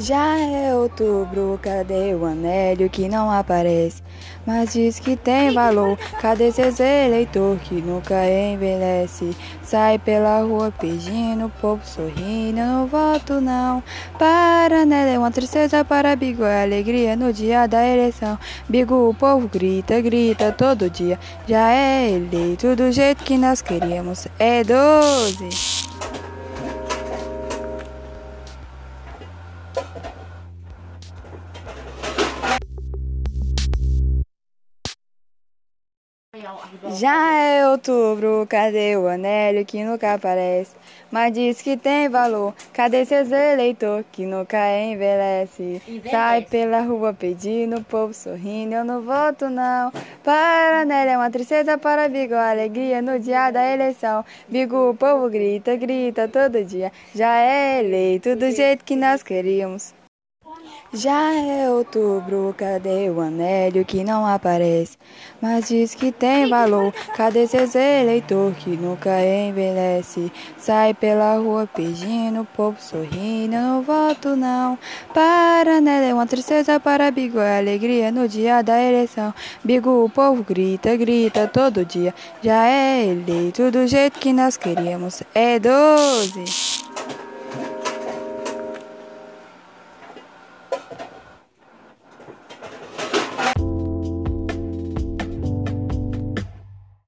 Já é outubro, cadê o anélio que não aparece? Mas diz que tem valor, cadê seus eleitor que nunca envelhece? Sai pela rua pedindo, o povo sorrindo, eu não voto não. Para nela é uma tristeza, para Bigo é alegria no dia da eleição. Bigo o povo grita, grita todo dia, já é eleito do jeito que nós queríamos, é doze. Já é outubro, cadê o anélio que nunca aparece? Mas diz que tem valor, cadê seus eleitor que nunca envelhece? envelhece? Sai pela rua pedindo, o povo sorrindo, eu não voto não. Para anélio é uma tristeza, para Bigo alegria no dia da eleição. Bigo o povo grita, grita todo dia, já é eleito do jeito que nós queríamos. Já é outubro, cadê o anélio que não aparece? Mas diz que tem valor, cadê seus eleitor que nunca envelhece? Sai pela rua pedindo, povo sorrindo, eu não voto não. Para nela é uma tristeza, para Bigo é alegria no dia da eleição. Bigo o povo grita, grita todo dia, já é eleito do jeito que nós queríamos, é doze.